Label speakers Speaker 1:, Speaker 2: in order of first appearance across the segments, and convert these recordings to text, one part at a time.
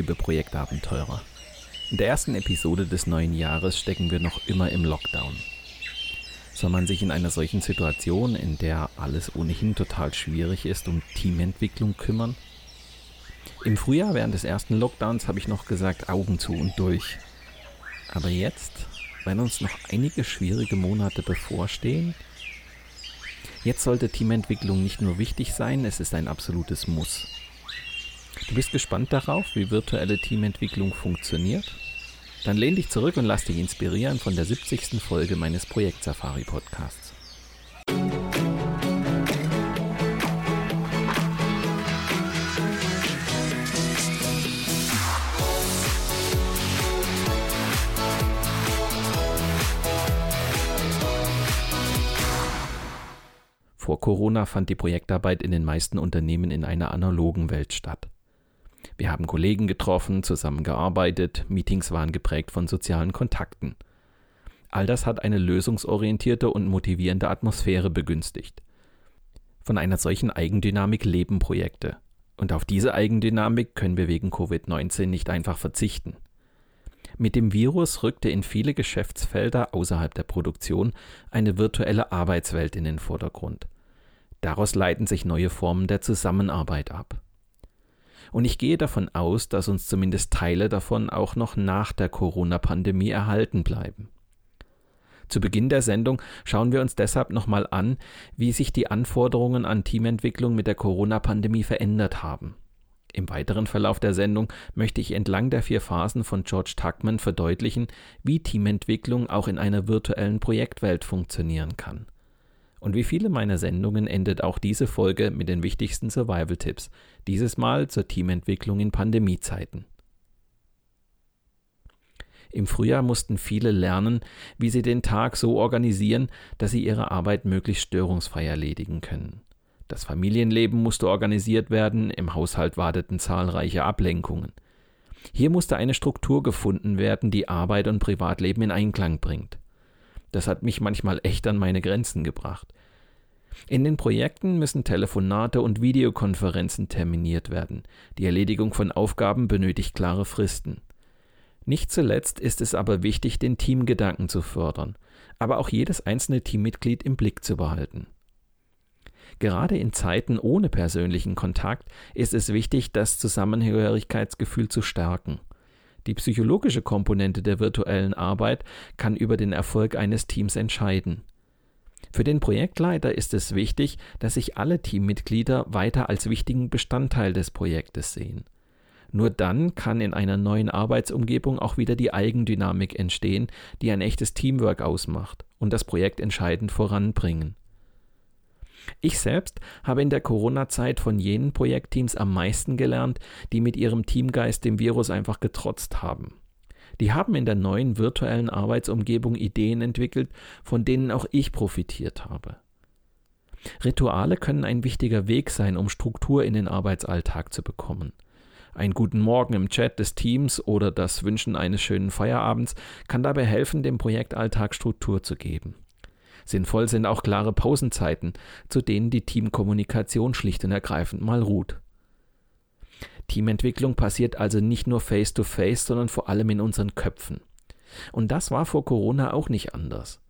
Speaker 1: Liebe Projektabenteurer. In der ersten Episode des neuen Jahres stecken wir noch immer im Lockdown. Soll man sich in einer solchen Situation, in der alles ohnehin total schwierig ist, um Teamentwicklung kümmern? Im Frühjahr während des ersten Lockdowns habe ich noch gesagt Augen zu und durch. Aber jetzt, wenn uns noch einige schwierige Monate bevorstehen, jetzt sollte Teamentwicklung nicht nur wichtig sein, es ist ein absolutes Muss. Du bist gespannt darauf, wie virtuelle Teamentwicklung funktioniert? Dann lehn dich zurück und lass dich inspirieren von der 70. Folge meines Projekt Safari Podcasts. Vor Corona fand die Projektarbeit in den meisten Unternehmen in einer analogen Welt statt. Wir haben Kollegen getroffen, zusammengearbeitet, Meetings waren geprägt von sozialen Kontakten. All das hat eine lösungsorientierte und motivierende Atmosphäre begünstigt. Von einer solchen Eigendynamik leben Projekte. Und auf diese Eigendynamik können wir wegen Covid-19 nicht einfach verzichten. Mit dem Virus rückte in viele Geschäftsfelder außerhalb der Produktion eine virtuelle Arbeitswelt in den Vordergrund. Daraus leiten sich neue Formen der Zusammenarbeit ab. Und ich gehe davon aus, dass uns zumindest Teile davon auch noch nach der Corona-Pandemie erhalten bleiben. Zu Beginn der Sendung schauen wir uns deshalb nochmal an, wie sich die Anforderungen an Teamentwicklung mit der Corona-Pandemie verändert haben. Im weiteren Verlauf der Sendung möchte ich entlang der vier Phasen von George Tuckman verdeutlichen, wie Teamentwicklung auch in einer virtuellen Projektwelt funktionieren kann. Und wie viele meiner Sendungen endet auch diese Folge mit den wichtigsten Survival-Tipps, dieses Mal zur Teamentwicklung in Pandemiezeiten. Im Frühjahr mussten viele lernen, wie sie den Tag so organisieren, dass sie ihre Arbeit möglichst störungsfrei erledigen können. Das Familienleben musste organisiert werden, im Haushalt warteten zahlreiche Ablenkungen. Hier musste eine Struktur gefunden werden, die Arbeit und Privatleben in Einklang bringt. Das hat mich manchmal echt an meine Grenzen gebracht. In den Projekten müssen Telefonate und Videokonferenzen terminiert werden. Die Erledigung von Aufgaben benötigt klare Fristen. Nicht zuletzt ist es aber wichtig, den Teamgedanken zu fördern, aber auch jedes einzelne Teammitglied im Blick zu behalten. Gerade in Zeiten ohne persönlichen Kontakt ist es wichtig, das Zusammenhörigkeitsgefühl zu stärken. Die psychologische Komponente der virtuellen Arbeit kann über den Erfolg eines Teams entscheiden. Für den Projektleiter ist es wichtig, dass sich alle Teammitglieder weiter als wichtigen Bestandteil des Projektes sehen. Nur dann kann in einer neuen Arbeitsumgebung auch wieder die Eigendynamik entstehen, die ein echtes Teamwork ausmacht und das Projekt entscheidend voranbringen. Ich selbst habe in der Corona-Zeit von jenen Projektteams am meisten gelernt, die mit ihrem Teamgeist dem Virus einfach getrotzt haben. Die haben in der neuen virtuellen Arbeitsumgebung Ideen entwickelt, von denen auch ich profitiert habe. Rituale können ein wichtiger Weg sein, um Struktur in den Arbeitsalltag zu bekommen. Ein guten Morgen im Chat des Teams oder das Wünschen eines schönen Feierabends kann dabei helfen, dem Projektalltag Struktur zu geben. Sinnvoll sind auch klare Pausenzeiten, zu denen die Teamkommunikation schlicht und ergreifend mal ruht. Teamentwicklung passiert also nicht nur face-to-face, -face, sondern vor allem in unseren Köpfen. Und das war vor Corona auch nicht anders.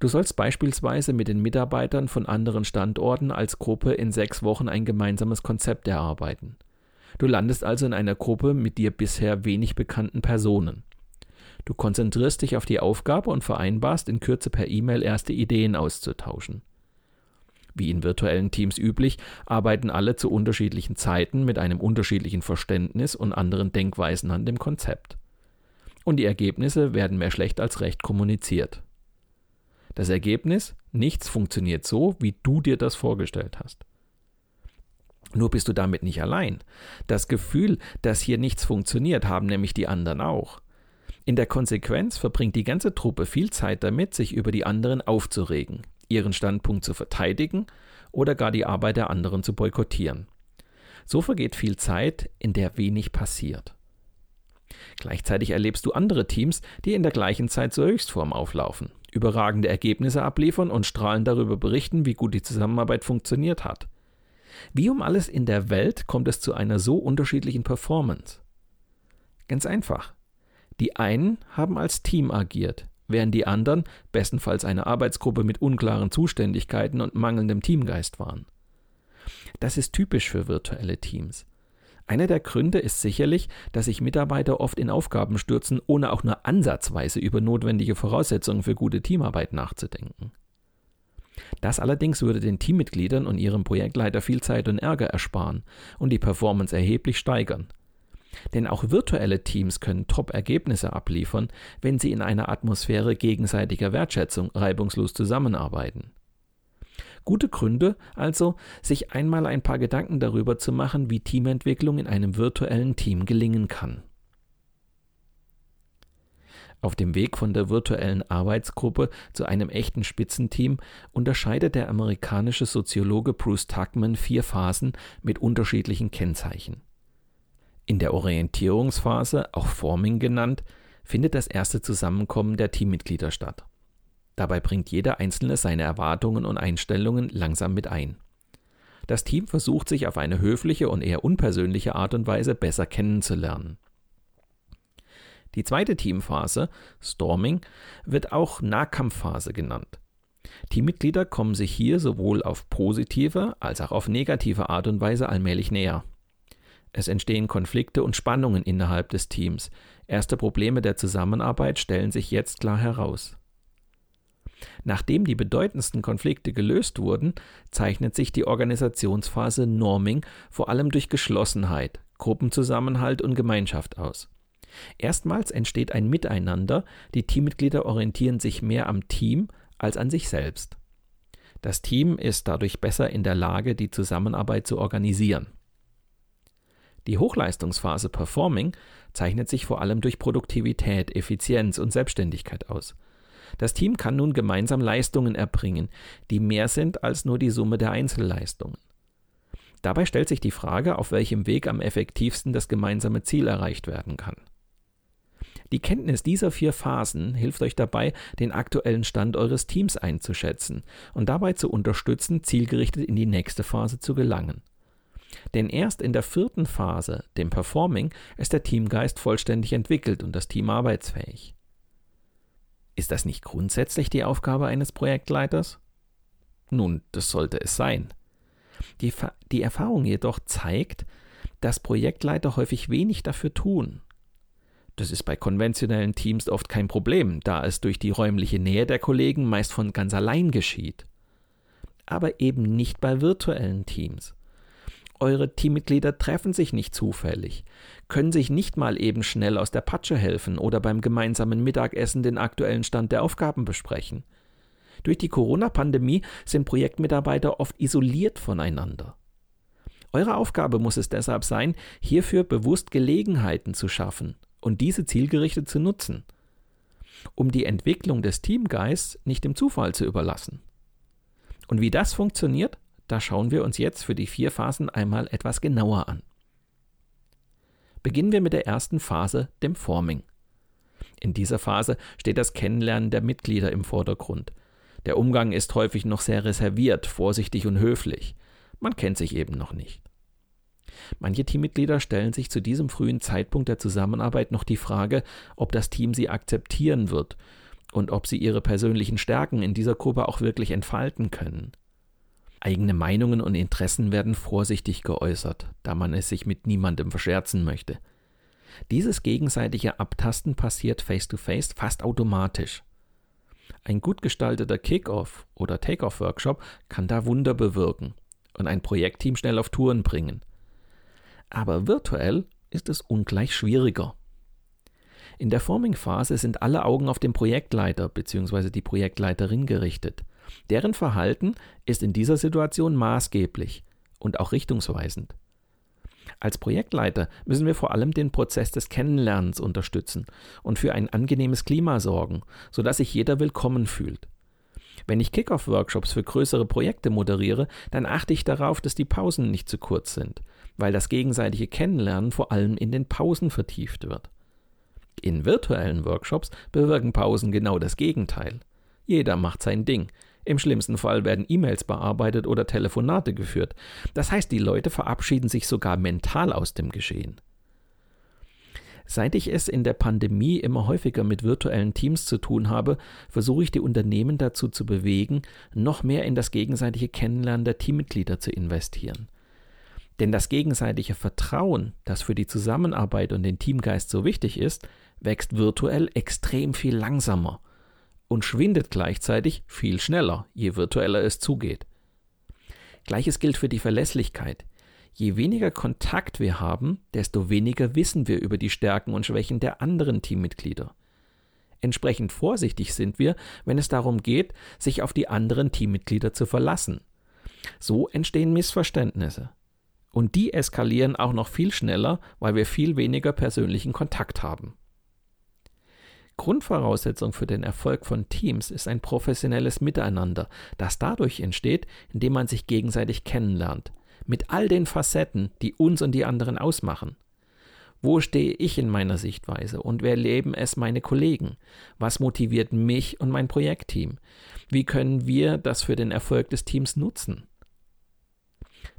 Speaker 1: Du sollst beispielsweise mit den Mitarbeitern von anderen Standorten als Gruppe in sechs Wochen ein gemeinsames Konzept erarbeiten. Du landest also in einer Gruppe mit dir bisher wenig bekannten Personen. Du konzentrierst dich auf die Aufgabe und vereinbarst in Kürze per E-Mail erste Ideen auszutauschen. Wie in virtuellen Teams üblich, arbeiten alle zu unterschiedlichen Zeiten mit einem unterschiedlichen Verständnis und anderen Denkweisen an dem Konzept. Und die Ergebnisse werden mehr schlecht als recht kommuniziert. Das Ergebnis? Nichts funktioniert so, wie du dir das vorgestellt hast. Nur bist du damit nicht allein. Das Gefühl, dass hier nichts funktioniert, haben nämlich die anderen auch. In der Konsequenz verbringt die ganze Truppe viel Zeit damit, sich über die anderen aufzuregen, ihren Standpunkt zu verteidigen oder gar die Arbeit der anderen zu boykottieren. So vergeht viel Zeit, in der wenig passiert. Gleichzeitig erlebst du andere Teams, die in der gleichen Zeit zur Höchstform auflaufen, überragende Ergebnisse abliefern und strahlend darüber berichten, wie gut die Zusammenarbeit funktioniert hat. Wie um alles in der Welt kommt es zu einer so unterschiedlichen Performance? Ganz einfach. Die einen haben als Team agiert, während die anderen bestenfalls eine Arbeitsgruppe mit unklaren Zuständigkeiten und mangelndem Teamgeist waren. Das ist typisch für virtuelle Teams. Einer der Gründe ist sicherlich, dass sich Mitarbeiter oft in Aufgaben stürzen, ohne auch nur ansatzweise über notwendige Voraussetzungen für gute Teamarbeit nachzudenken. Das allerdings würde den Teammitgliedern und ihrem Projektleiter viel Zeit und Ärger ersparen und die Performance erheblich steigern. Denn auch virtuelle Teams können Top-Ergebnisse abliefern, wenn sie in einer Atmosphäre gegenseitiger Wertschätzung reibungslos zusammenarbeiten. Gute Gründe also, sich einmal ein paar Gedanken darüber zu machen, wie Teamentwicklung in einem virtuellen Team gelingen kann. Auf dem Weg von der virtuellen Arbeitsgruppe zu einem echten Spitzenteam unterscheidet der amerikanische Soziologe Bruce Tuckman vier Phasen mit unterschiedlichen Kennzeichen. In der Orientierungsphase, auch Forming genannt, findet das erste Zusammenkommen der Teammitglieder statt. Dabei bringt jeder Einzelne seine Erwartungen und Einstellungen langsam mit ein. Das Team versucht sich auf eine höfliche und eher unpersönliche Art und Weise besser kennenzulernen. Die zweite Teamphase, Storming, wird auch Nahkampfphase genannt. Teammitglieder kommen sich hier sowohl auf positive als auch auf negative Art und Weise allmählich näher. Es entstehen Konflikte und Spannungen innerhalb des Teams. Erste Probleme der Zusammenarbeit stellen sich jetzt klar heraus. Nachdem die bedeutendsten Konflikte gelöst wurden, zeichnet sich die Organisationsphase Norming vor allem durch Geschlossenheit, Gruppenzusammenhalt und Gemeinschaft aus. Erstmals entsteht ein Miteinander, die Teammitglieder orientieren sich mehr am Team als an sich selbst. Das Team ist dadurch besser in der Lage, die Zusammenarbeit zu organisieren. Die Hochleistungsphase Performing zeichnet sich vor allem durch Produktivität, Effizienz und Selbstständigkeit aus. Das Team kann nun gemeinsam Leistungen erbringen, die mehr sind als nur die Summe der Einzelleistungen. Dabei stellt sich die Frage, auf welchem Weg am effektivsten das gemeinsame Ziel erreicht werden kann. Die Kenntnis dieser vier Phasen hilft euch dabei, den aktuellen Stand eures Teams einzuschätzen und dabei zu unterstützen, zielgerichtet in die nächste Phase zu gelangen. Denn erst in der vierten Phase, dem Performing, ist der Teamgeist vollständig entwickelt und das Team arbeitsfähig. Ist das nicht grundsätzlich die Aufgabe eines Projektleiters? Nun, das sollte es sein. Die, die Erfahrung jedoch zeigt, dass Projektleiter häufig wenig dafür tun. Das ist bei konventionellen Teams oft kein Problem, da es durch die räumliche Nähe der Kollegen meist von ganz allein geschieht. Aber eben nicht bei virtuellen Teams. Eure Teammitglieder treffen sich nicht zufällig, können sich nicht mal eben schnell aus der Patsche helfen oder beim gemeinsamen Mittagessen den aktuellen Stand der Aufgaben besprechen. Durch die Corona-Pandemie sind Projektmitarbeiter oft isoliert voneinander. Eure Aufgabe muss es deshalb sein, hierfür bewusst Gelegenheiten zu schaffen und diese zielgerichtet zu nutzen, um die Entwicklung des Teamgeists nicht dem Zufall zu überlassen. Und wie das funktioniert, da schauen wir uns jetzt für die vier Phasen einmal etwas genauer an. Beginnen wir mit der ersten Phase, dem Forming. In dieser Phase steht das Kennenlernen der Mitglieder im Vordergrund. Der Umgang ist häufig noch sehr reserviert, vorsichtig und höflich. Man kennt sich eben noch nicht. Manche Teammitglieder stellen sich zu diesem frühen Zeitpunkt der Zusammenarbeit noch die Frage, ob das Team sie akzeptieren wird und ob sie ihre persönlichen Stärken in dieser Gruppe auch wirklich entfalten können. Eigene Meinungen und Interessen werden vorsichtig geäußert, da man es sich mit niemandem verscherzen möchte. Dieses gegenseitige Abtasten passiert face-to-face -face fast automatisch. Ein gut gestalteter Kick-off oder Take-off-Workshop kann da Wunder bewirken und ein Projektteam schnell auf Touren bringen. Aber virtuell ist es ungleich schwieriger. In der Forming-Phase sind alle Augen auf den Projektleiter bzw. die Projektleiterin gerichtet. Deren Verhalten ist in dieser Situation maßgeblich und auch richtungsweisend. Als Projektleiter müssen wir vor allem den Prozess des Kennenlernens unterstützen und für ein angenehmes Klima sorgen, sodass sich jeder willkommen fühlt. Wenn ich Kickoff-Workshops für größere Projekte moderiere, dann achte ich darauf, dass die Pausen nicht zu kurz sind, weil das gegenseitige Kennenlernen vor allem in den Pausen vertieft wird. In virtuellen Workshops bewirken Pausen genau das Gegenteil. Jeder macht sein Ding, im schlimmsten Fall werden E-Mails bearbeitet oder Telefonate geführt. Das heißt, die Leute verabschieden sich sogar mental aus dem Geschehen. Seit ich es in der Pandemie immer häufiger mit virtuellen Teams zu tun habe, versuche ich die Unternehmen dazu zu bewegen, noch mehr in das gegenseitige Kennenlernen der Teammitglieder zu investieren. Denn das gegenseitige Vertrauen, das für die Zusammenarbeit und den Teamgeist so wichtig ist, wächst virtuell extrem viel langsamer und schwindet gleichzeitig viel schneller, je virtueller es zugeht. Gleiches gilt für die Verlässlichkeit. Je weniger Kontakt wir haben, desto weniger wissen wir über die Stärken und Schwächen der anderen Teammitglieder. Entsprechend vorsichtig sind wir, wenn es darum geht, sich auf die anderen Teammitglieder zu verlassen. So entstehen Missverständnisse. Und die eskalieren auch noch viel schneller, weil wir viel weniger persönlichen Kontakt haben. Grundvoraussetzung für den Erfolg von Teams ist ein professionelles Miteinander, das dadurch entsteht, indem man sich gegenseitig kennenlernt, mit all den Facetten, die uns und die anderen ausmachen. Wo stehe ich in meiner Sichtweise und wer leben es meine Kollegen? Was motiviert mich und mein Projektteam? Wie können wir das für den Erfolg des Teams nutzen?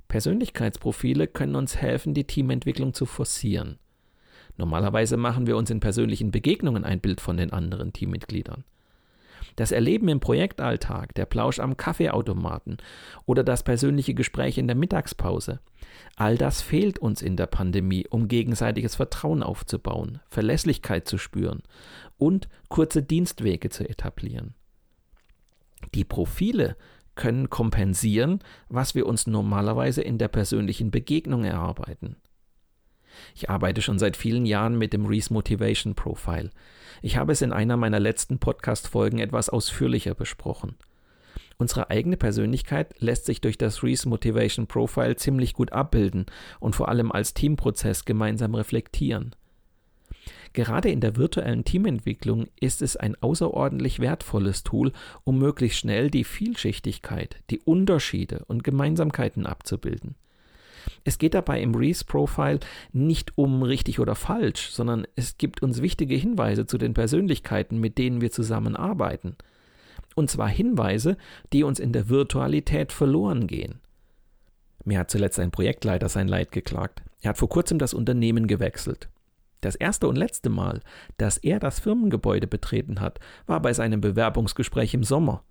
Speaker 1: Persönlichkeitsprofile können uns helfen, die Teamentwicklung zu forcieren. Normalerweise machen wir uns in persönlichen Begegnungen ein Bild von den anderen Teammitgliedern. Das Erleben im Projektalltag, der Plausch am Kaffeeautomaten oder das persönliche Gespräch in der Mittagspause, all das fehlt uns in der Pandemie, um gegenseitiges Vertrauen aufzubauen, Verlässlichkeit zu spüren und kurze Dienstwege zu etablieren. Die Profile können kompensieren, was wir uns normalerweise in der persönlichen Begegnung erarbeiten. Ich arbeite schon seit vielen Jahren mit dem Reese Motivation Profile. Ich habe es in einer meiner letzten Podcast-Folgen etwas ausführlicher besprochen. Unsere eigene Persönlichkeit lässt sich durch das Reese Motivation Profile ziemlich gut abbilden und vor allem als Teamprozess gemeinsam reflektieren. Gerade in der virtuellen Teamentwicklung ist es ein außerordentlich wertvolles Tool, um möglichst schnell die Vielschichtigkeit, die Unterschiede und Gemeinsamkeiten abzubilden. Es geht dabei im Reese Profile nicht um richtig oder falsch, sondern es gibt uns wichtige Hinweise zu den Persönlichkeiten, mit denen wir zusammenarbeiten. Und zwar Hinweise, die uns in der Virtualität verloren gehen. Mir hat zuletzt ein Projektleiter sein Leid geklagt. Er hat vor kurzem das Unternehmen gewechselt. Das erste und letzte Mal, dass er das Firmengebäude betreten hat, war bei seinem Bewerbungsgespräch im Sommer.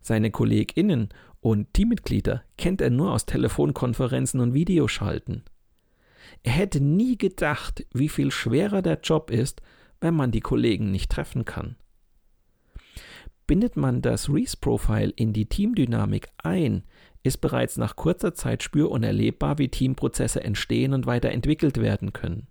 Speaker 1: Seine KollegInnen und Teammitglieder kennt er nur aus Telefonkonferenzen und Videoschalten. Er hätte nie gedacht, wie viel schwerer der Job ist, wenn man die Kollegen nicht treffen kann. Bindet man das Reese-Profile in die Teamdynamik ein, ist bereits nach kurzer Zeit spür- und erlebbar, wie Teamprozesse entstehen und weiterentwickelt werden können.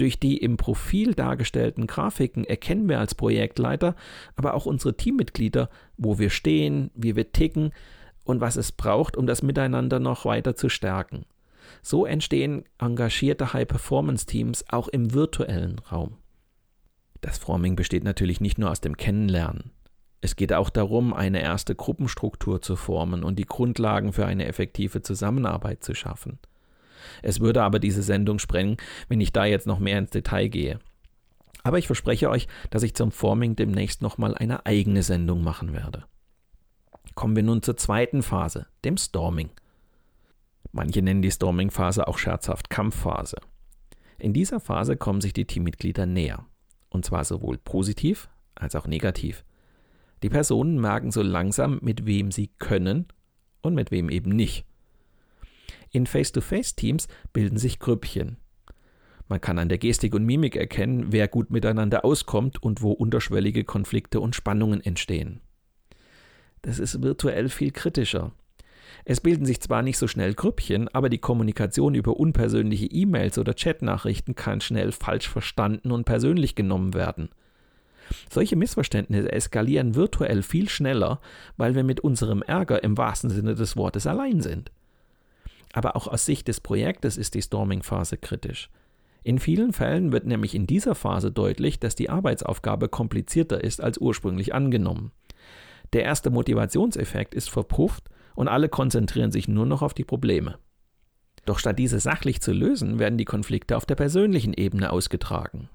Speaker 1: Durch die im Profil dargestellten Grafiken erkennen wir als Projektleiter, aber auch unsere Teammitglieder, wo wir stehen, wie wir ticken und was es braucht, um das Miteinander noch weiter zu stärken. So entstehen engagierte High-Performance-Teams auch im virtuellen Raum. Das Forming besteht natürlich nicht nur aus dem Kennenlernen. Es geht auch darum, eine erste Gruppenstruktur zu formen und die Grundlagen für eine effektive Zusammenarbeit zu schaffen. Es würde aber diese Sendung sprengen, wenn ich da jetzt noch mehr ins Detail gehe. Aber ich verspreche euch, dass ich zum Forming demnächst nochmal eine eigene Sendung machen werde. Kommen wir nun zur zweiten Phase, dem Storming. Manche nennen die Storming-Phase auch scherzhaft Kampfphase. In dieser Phase kommen sich die Teammitglieder näher. Und zwar sowohl positiv als auch negativ. Die Personen merken so langsam, mit wem sie können und mit wem eben nicht. In Face-to-Face-Teams bilden sich Grüppchen. Man kann an der Gestik und Mimik erkennen, wer gut miteinander auskommt und wo unterschwellige Konflikte und Spannungen entstehen. Das ist virtuell viel kritischer. Es bilden sich zwar nicht so schnell Grüppchen, aber die Kommunikation über unpersönliche E-Mails oder Chatnachrichten kann schnell falsch verstanden und persönlich genommen werden. Solche Missverständnisse eskalieren virtuell viel schneller, weil wir mit unserem Ärger im wahrsten Sinne des Wortes allein sind. Aber auch aus Sicht des Projektes ist die Storming-Phase kritisch. In vielen Fällen wird nämlich in dieser Phase deutlich, dass die Arbeitsaufgabe komplizierter ist als ursprünglich angenommen. Der erste Motivationseffekt ist verpufft und alle konzentrieren sich nur noch auf die Probleme. Doch statt diese sachlich zu lösen, werden die Konflikte auf der persönlichen Ebene ausgetragen.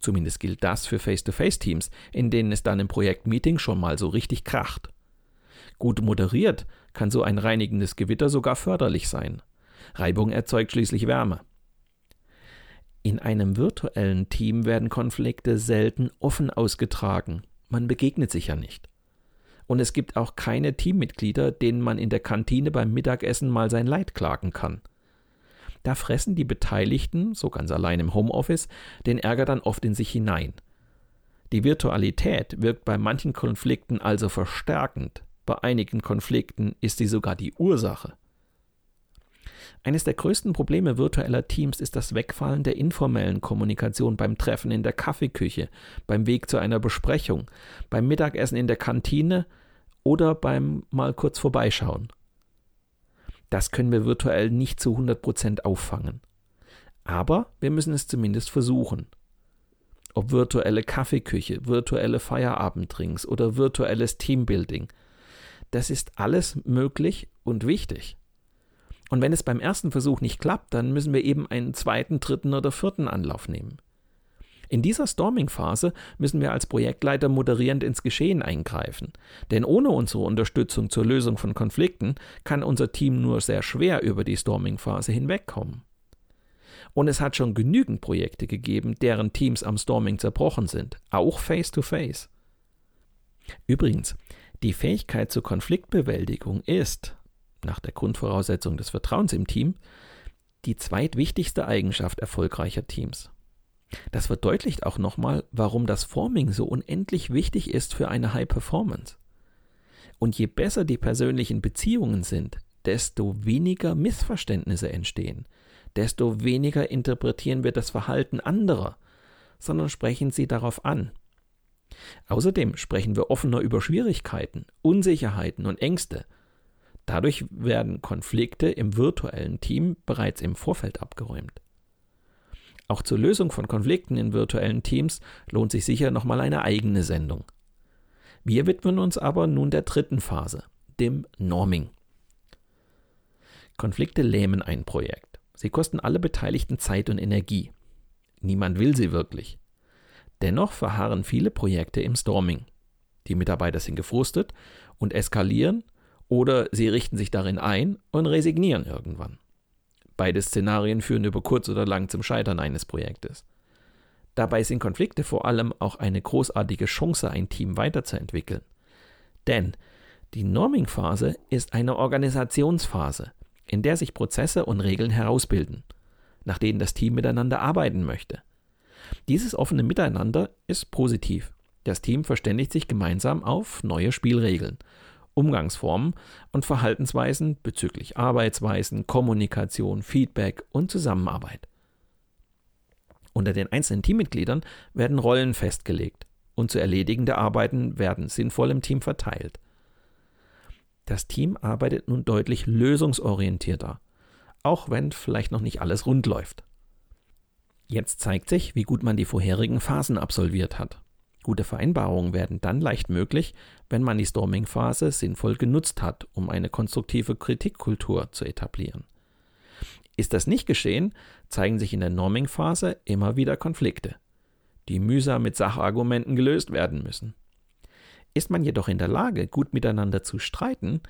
Speaker 1: Zumindest gilt das für Face-to-Face-Teams, in denen es dann im Projektmeeting schon mal so richtig kracht. Gut moderiert kann so ein reinigendes Gewitter sogar förderlich sein. Reibung erzeugt schließlich Wärme. In einem virtuellen Team werden Konflikte selten offen ausgetragen. Man begegnet sich ja nicht. Und es gibt auch keine Teammitglieder, denen man in der Kantine beim Mittagessen mal sein Leid klagen kann. Da fressen die Beteiligten, so ganz allein im Homeoffice, den Ärger dann oft in sich hinein. Die Virtualität wirkt bei manchen Konflikten also verstärkend, bei einigen Konflikten ist sie sogar die Ursache. Eines der größten Probleme virtueller Teams ist das Wegfallen der informellen Kommunikation beim Treffen in der Kaffeeküche, beim Weg zu einer Besprechung, beim Mittagessen in der Kantine oder beim mal kurz vorbeischauen. Das können wir virtuell nicht zu 100% auffangen. Aber wir müssen es zumindest versuchen. Ob virtuelle Kaffeeküche, virtuelle Feierabenddrinks oder virtuelles Teambuilding, das ist alles möglich und wichtig. Und wenn es beim ersten Versuch nicht klappt, dann müssen wir eben einen zweiten, dritten oder vierten Anlauf nehmen. In dieser Storming-Phase müssen wir als Projektleiter moderierend ins Geschehen eingreifen, denn ohne unsere Unterstützung zur Lösung von Konflikten kann unser Team nur sehr schwer über die Storming-Phase hinwegkommen. Und es hat schon genügend Projekte gegeben, deren Teams am Storming zerbrochen sind, auch face-to-face. -face. Übrigens, die Fähigkeit zur Konfliktbewältigung ist, nach der Grundvoraussetzung des Vertrauens im Team, die zweitwichtigste Eigenschaft erfolgreicher Teams. Das verdeutlicht auch nochmal, warum das Forming so unendlich wichtig ist für eine High Performance. Und je besser die persönlichen Beziehungen sind, desto weniger Missverständnisse entstehen, desto weniger interpretieren wir das Verhalten anderer, sondern sprechen sie darauf an. Außerdem sprechen wir offener über Schwierigkeiten, Unsicherheiten und Ängste. Dadurch werden Konflikte im virtuellen Team bereits im Vorfeld abgeräumt. Auch zur Lösung von Konflikten in virtuellen Teams lohnt sich sicher nochmal eine eigene Sendung. Wir widmen uns aber nun der dritten Phase, dem Norming. Konflikte lähmen ein Projekt. Sie kosten alle Beteiligten Zeit und Energie. Niemand will sie wirklich. Dennoch verharren viele Projekte im Storming. Die Mitarbeiter sind gefrustet und eskalieren oder sie richten sich darin ein und resignieren irgendwann. Beide Szenarien führen über kurz oder lang zum Scheitern eines Projektes. Dabei sind Konflikte vor allem auch eine großartige Chance, ein Team weiterzuentwickeln. Denn die Norming-Phase ist eine Organisationsphase, in der sich Prozesse und Regeln herausbilden, nach denen das Team miteinander arbeiten möchte. Dieses offene Miteinander ist positiv. Das Team verständigt sich gemeinsam auf neue Spielregeln Umgangsformen und Verhaltensweisen bezüglich Arbeitsweisen, Kommunikation, Feedback und Zusammenarbeit. Unter den einzelnen Teammitgliedern werden Rollen festgelegt und zu erledigende Arbeiten werden sinnvoll im Team verteilt. Das Team arbeitet nun deutlich lösungsorientierter, auch wenn vielleicht noch nicht alles rund läuft. Jetzt zeigt sich, wie gut man die vorherigen Phasen absolviert hat. Gute Vereinbarungen werden dann leicht möglich, wenn man die Storming-Phase sinnvoll genutzt hat, um eine konstruktive Kritikkultur zu etablieren. Ist das nicht geschehen, zeigen sich in der Norming-Phase immer wieder Konflikte. die mühsam mit Sachargumenten gelöst werden müssen. Ist man jedoch in der Lage, gut miteinander zu streiten,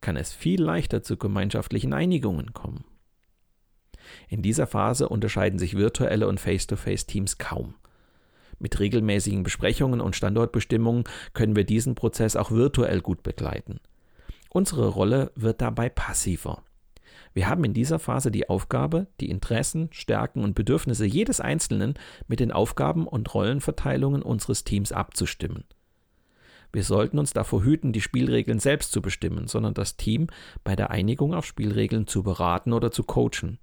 Speaker 1: kann es viel leichter zu gemeinschaftlichen Einigungen kommen. In dieser Phase unterscheiden sich virtuelle und Face-to-Face-Teams kaum. Mit regelmäßigen Besprechungen und Standortbestimmungen können wir diesen Prozess auch virtuell gut begleiten. Unsere Rolle wird dabei passiver. Wir haben in dieser Phase die Aufgabe, die Interessen, Stärken und Bedürfnisse jedes Einzelnen mit den Aufgaben und Rollenverteilungen unseres Teams abzustimmen. Wir sollten uns davor hüten, die Spielregeln selbst zu bestimmen, sondern das Team bei der Einigung auf Spielregeln zu beraten oder zu coachen.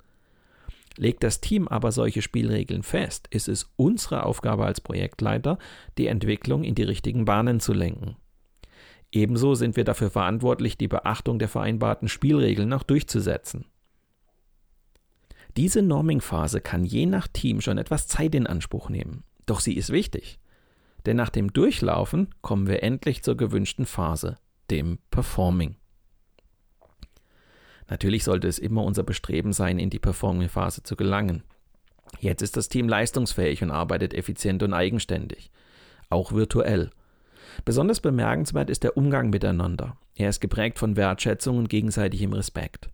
Speaker 1: Legt das Team aber solche Spielregeln fest, ist es unsere Aufgabe als Projektleiter, die Entwicklung in die richtigen Bahnen zu lenken. Ebenso sind wir dafür verantwortlich, die Beachtung der vereinbarten Spielregeln auch durchzusetzen. Diese Norming-Phase kann je nach Team schon etwas Zeit in Anspruch nehmen, doch sie ist wichtig. Denn nach dem Durchlaufen kommen wir endlich zur gewünschten Phase, dem Performing. Natürlich sollte es immer unser Bestreben sein, in die Performing-Phase zu gelangen. Jetzt ist das Team leistungsfähig und arbeitet effizient und eigenständig, auch virtuell. Besonders bemerkenswert ist der Umgang miteinander. Er ist geprägt von Wertschätzung und gegenseitigem Respekt.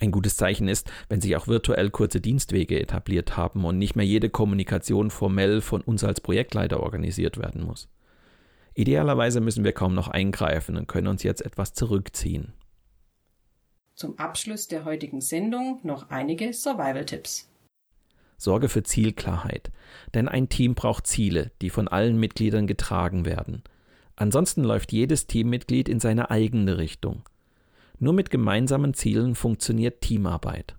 Speaker 1: Ein gutes Zeichen ist, wenn sich auch virtuell kurze Dienstwege etabliert haben und nicht mehr jede Kommunikation formell von uns als Projektleiter organisiert werden muss. Idealerweise müssen wir kaum noch eingreifen und können uns jetzt etwas zurückziehen.
Speaker 2: Zum Abschluss der heutigen Sendung noch einige Survival-Tipps.
Speaker 1: Sorge für Zielklarheit, denn ein Team braucht Ziele, die von allen Mitgliedern getragen werden. Ansonsten läuft jedes Teammitglied in seine eigene Richtung. Nur mit gemeinsamen Zielen funktioniert Teamarbeit.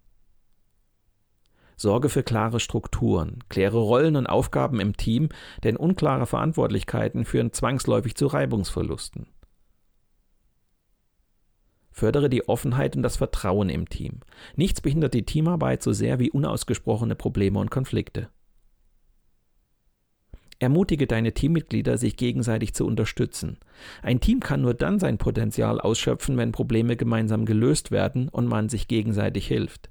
Speaker 1: Sorge für klare Strukturen, kläre Rollen und Aufgaben im Team, denn unklare Verantwortlichkeiten führen zwangsläufig zu Reibungsverlusten. Fördere die Offenheit und das Vertrauen im Team. Nichts behindert die Teamarbeit so sehr wie unausgesprochene Probleme und Konflikte. Ermutige deine Teammitglieder, sich gegenseitig zu unterstützen. Ein Team kann nur dann sein Potenzial ausschöpfen, wenn Probleme gemeinsam gelöst werden und man sich gegenseitig hilft.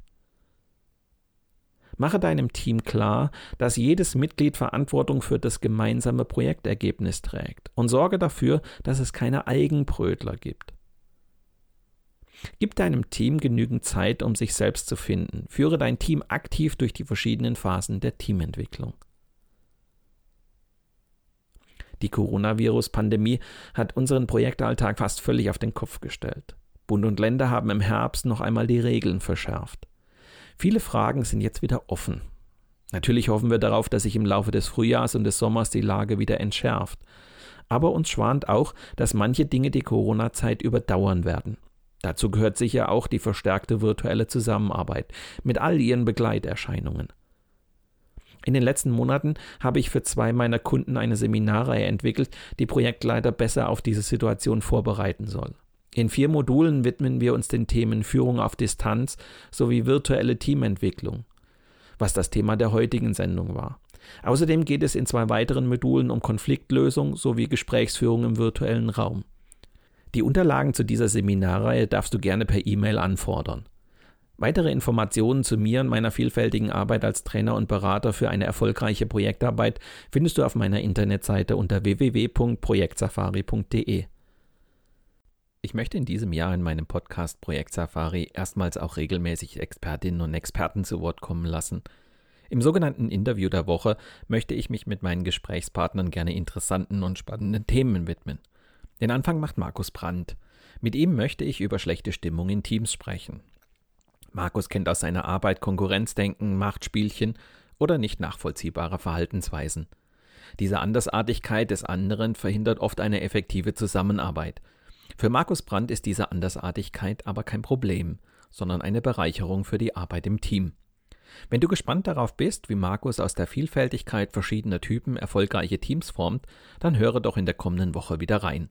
Speaker 1: Mache deinem Team klar, dass jedes Mitglied Verantwortung für das gemeinsame Projektergebnis trägt und sorge dafür, dass es keine Eigenbrötler gibt. Gib deinem Team genügend Zeit, um sich selbst zu finden. Führe dein Team aktiv durch die verschiedenen Phasen der Teamentwicklung. Die Coronavirus-Pandemie hat unseren Projektalltag fast völlig auf den Kopf gestellt. Bund und Länder haben im Herbst noch einmal die Regeln verschärft. Viele Fragen sind jetzt wieder offen. Natürlich hoffen wir darauf, dass sich im Laufe des Frühjahrs und des Sommers die Lage wieder entschärft. Aber uns schwant auch, dass manche Dinge die Corona-Zeit überdauern werden. Dazu gehört sicher auch die verstärkte virtuelle Zusammenarbeit mit all ihren Begleiterscheinungen. In den letzten Monaten habe ich für zwei meiner Kunden eine Seminarreihe entwickelt, die Projektleiter besser auf diese Situation vorbereiten soll. In vier Modulen widmen wir uns den Themen Führung auf Distanz sowie virtuelle Teamentwicklung, was das Thema der heutigen Sendung war. Außerdem geht es in zwei weiteren Modulen um Konfliktlösung sowie Gesprächsführung im virtuellen Raum. Die Unterlagen zu dieser Seminarreihe darfst du gerne per E-Mail anfordern. Weitere Informationen zu mir und meiner vielfältigen Arbeit als Trainer und Berater für eine erfolgreiche Projektarbeit findest du auf meiner Internetseite unter www.projektsafari.de. Ich möchte in diesem Jahr in meinem Podcast Projekt Safari erstmals auch regelmäßig Expertinnen und Experten zu Wort kommen lassen. Im sogenannten Interview der Woche möchte ich mich mit meinen Gesprächspartnern gerne interessanten und spannenden Themen widmen. Den Anfang macht Markus Brandt. Mit ihm möchte ich über schlechte Stimmung in Teams sprechen. Markus kennt aus seiner Arbeit Konkurrenzdenken, Machtspielchen oder nicht nachvollziehbare Verhaltensweisen. Diese Andersartigkeit des anderen verhindert oft eine effektive Zusammenarbeit. Für Markus Brandt ist diese Andersartigkeit aber kein Problem, sondern eine Bereicherung für die Arbeit im Team. Wenn du gespannt darauf bist, wie Markus aus der Vielfältigkeit verschiedener Typen erfolgreiche Teams formt, dann höre doch in der kommenden Woche wieder rein